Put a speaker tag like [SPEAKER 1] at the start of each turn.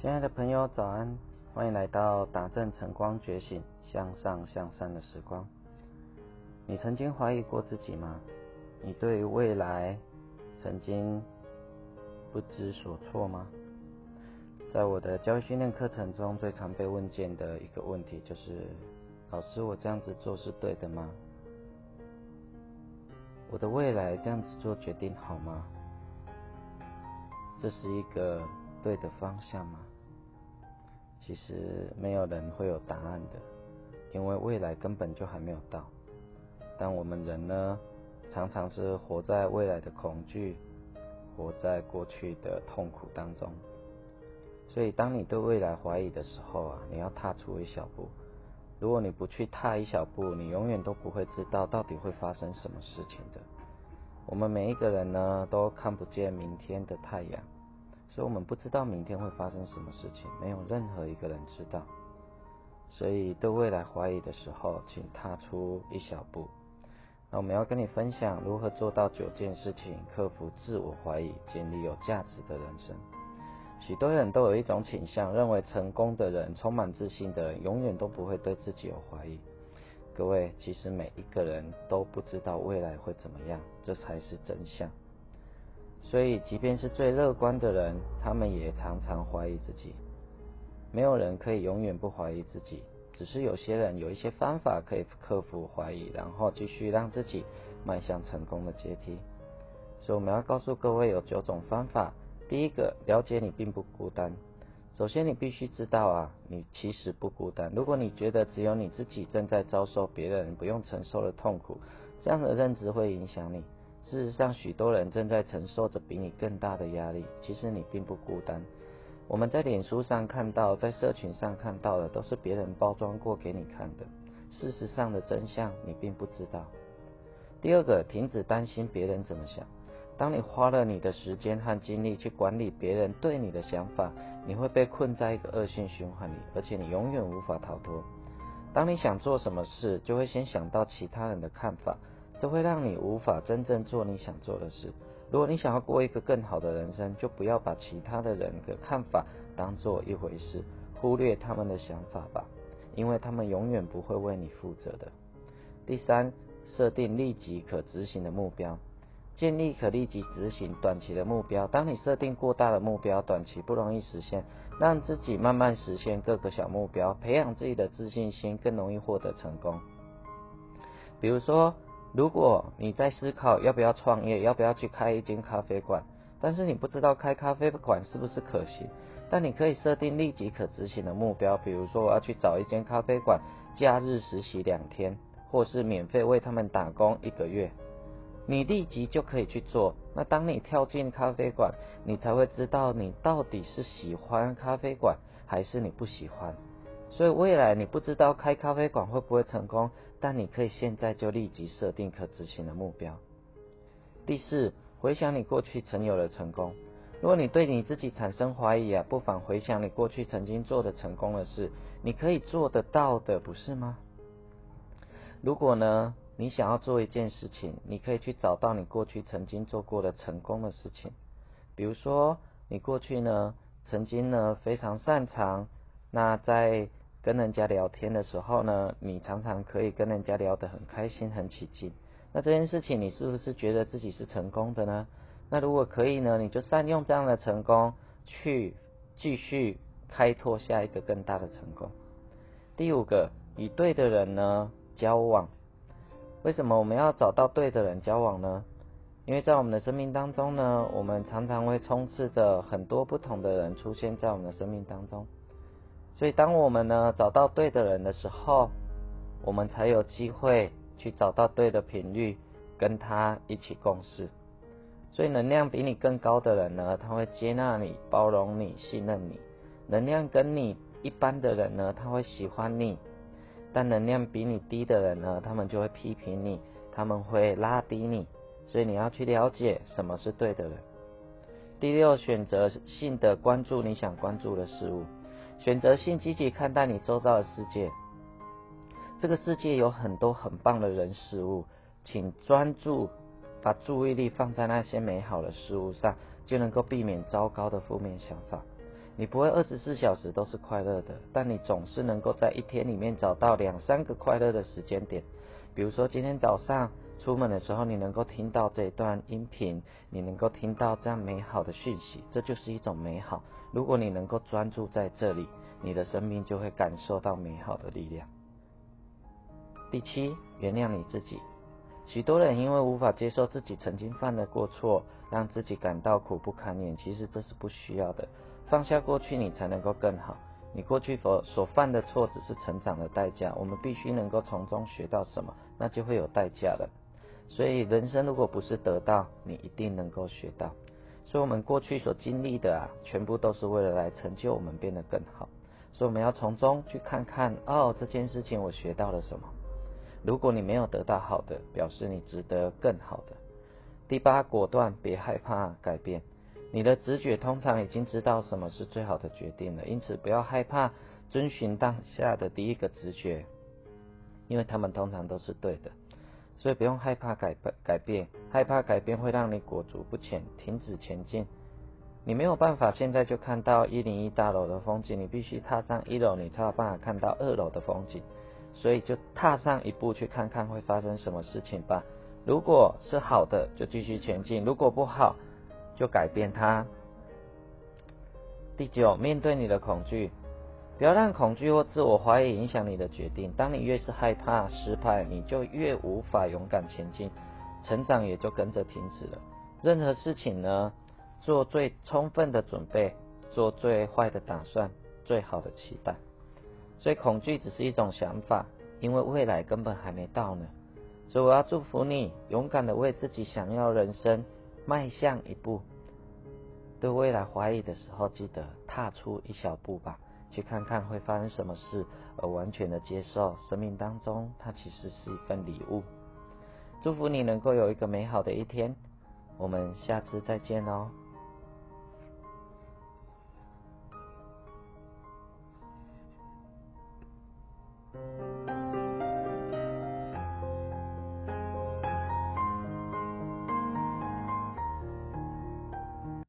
[SPEAKER 1] 亲爱的朋友，早安！欢迎来到打正晨光觉醒、向上向善的时光。你曾经怀疑过自己吗？你对未来曾经不知所措吗？在我的教育训练课程中，最常被问见的一个问题就是：老师，我这样子做是对的吗？我的未来这样子做决定好吗？这是一个对的方向吗？其实没有人会有答案的，因为未来根本就还没有到。但我们人呢，常常是活在未来的恐惧，活在过去的痛苦当中。所以，当你对未来怀疑的时候啊，你要踏出一小步。如果你不去踏一小步，你永远都不会知道到底会发生什么事情的。我们每一个人呢，都看不见明天的太阳。所以我们不知道明天会发生什么事情，没有任何一个人知道。所以对未来怀疑的时候，请踏出一小步。那我们要跟你分享如何做到九件事情，克服自我怀疑，建立有价值的人生。许多人都有一种倾向，认为成功的人、充满自信的人，永远都不会对自己有怀疑。各位，其实每一个人都不知道未来会怎么样，这才是真相。所以，即便是最乐观的人，他们也常常怀疑自己。没有人可以永远不怀疑自己，只是有些人有一些方法可以克服怀疑，然后继续让自己迈向成功的阶梯。所以，我们要告诉各位有九种方法。第一个，了解你并不孤单。首先，你必须知道啊，你其实不孤单。如果你觉得只有你自己正在遭受别人不用承受的痛苦，这样的认知会影响你。事实上，许多人正在承受着比你更大的压力。其实你并不孤单。我们在脸书上看到，在社群上看到的，都是别人包装过给你看的。事实上的真相，你并不知道。第二个，停止担心别人怎么想。当你花了你的时间和精力去管理别人对你的想法，你会被困在一个恶性循环里，而且你永远无法逃脱。当你想做什么事，就会先想到其他人的看法。这会让你无法真正做你想做的事。如果你想要过一个更好的人生，就不要把其他的人的看法当做一回事，忽略他们的想法吧，因为他们永远不会为你负责的。第三，设定立即可执行的目标，建立可立即执行短期的目标。当你设定过大的目标，短期不容易实现，让自己慢慢实现各个小目标，培养自己的自信心，更容易获得成功。比如说。如果你在思考要不要创业，要不要去开一间咖啡馆，但是你不知道开咖啡馆是不是可行，但你可以设定立即可执行的目标，比如说我要去找一间咖啡馆，假日实习两天，或是免费为他们打工一个月，你立即就可以去做。那当你跳进咖啡馆，你才会知道你到底是喜欢咖啡馆还是你不喜欢。所以未来你不知道开咖啡馆会不会成功，但你可以现在就立即设定可执行的目标。第四，回想你过去曾有的成功。如果你对你自己产生怀疑啊，不妨回想你过去曾经做的成功的事，你可以做得到的，不是吗？如果呢，你想要做一件事情，你可以去找到你过去曾经做过的成功的事情。比如说，你过去呢，曾经呢非常擅长，那在跟人家聊天的时候呢，你常常可以跟人家聊得很开心、很起劲。那这件事情，你是不是觉得自己是成功的呢？那如果可以呢，你就善用这样的成功，去继续开拓下一个更大的成功。第五个，与对的人呢交往。为什么我们要找到对的人交往呢？因为在我们的生命当中呢，我们常常会充斥着很多不同的人出现在我们的生命当中。所以，当我们呢找到对的人的时候，我们才有机会去找到对的频率，跟他一起共事。所以，能量比你更高的人呢，他会接纳你、包容你、信任你；能量跟你一般的人呢，他会喜欢你；但能量比你低的人呢，他们就会批评你，他们会拉低你。所以，你要去了解什么是对的人。第六，选择性的关注你想关注的事物。选择性积极看待你周遭的世界，这个世界有很多很棒的人事物，请专注把注意力放在那些美好的事物上，就能够避免糟糕的负面想法。你不会二十四小时都是快乐的，但你总是能够在一天里面找到两三个快乐的时间点。比如说今天早上出门的时候，你能够听到这一段音频，你能够听到这样美好的讯息，这就是一种美好。如果你能够专注在这里，你的生命就会感受到美好的力量。第七，原谅你自己。许多人因为无法接受自己曾经犯的过错，让自己感到苦不堪言。其实这是不需要的。放下过去，你才能够更好。你过去所所犯的错，只是成长的代价。我们必须能够从中学到什么，那就会有代价了。所以，人生如果不是得到，你一定能够学到。所以，我们过去所经历的啊，全部都是为了来成就我们变得更好。所以，我们要从中去看看，哦，这件事情我学到了什么。如果你没有得到好的，表示你值得更好的。第八，果断，别害怕改变。你的直觉通常已经知道什么是最好的决定了，因此不要害怕遵循当下的第一个直觉，因为他们通常都是对的。所以不用害怕改改变，害怕改变会让你裹足不前，停止前进。你没有办法现在就看到一零一大楼的风景，你必须踏上一楼，你才有办法看到二楼的风景。所以就踏上一步去看看会发生什么事情吧。如果是好的，就继续前进；如果不好，就改变它。第九，面对你的恐惧，不要让恐惧或自我怀疑影响你的决定。当你越是害怕失败，你就越无法勇敢前进，成长也就跟着停止了。任何事情呢，做最充分的准备，做最坏的打算，最好的期待。所以恐惧只是一种想法，因为未来根本还没到呢。所以我要祝福你，勇敢的为自己想要人生迈向一步。对未来怀疑的时候，记得踏出一小步吧，去看看会发生什么事，而完全的接受生命当中它其实是一份礼物。祝福你能够有一个美好的一天，我们下次再见哦。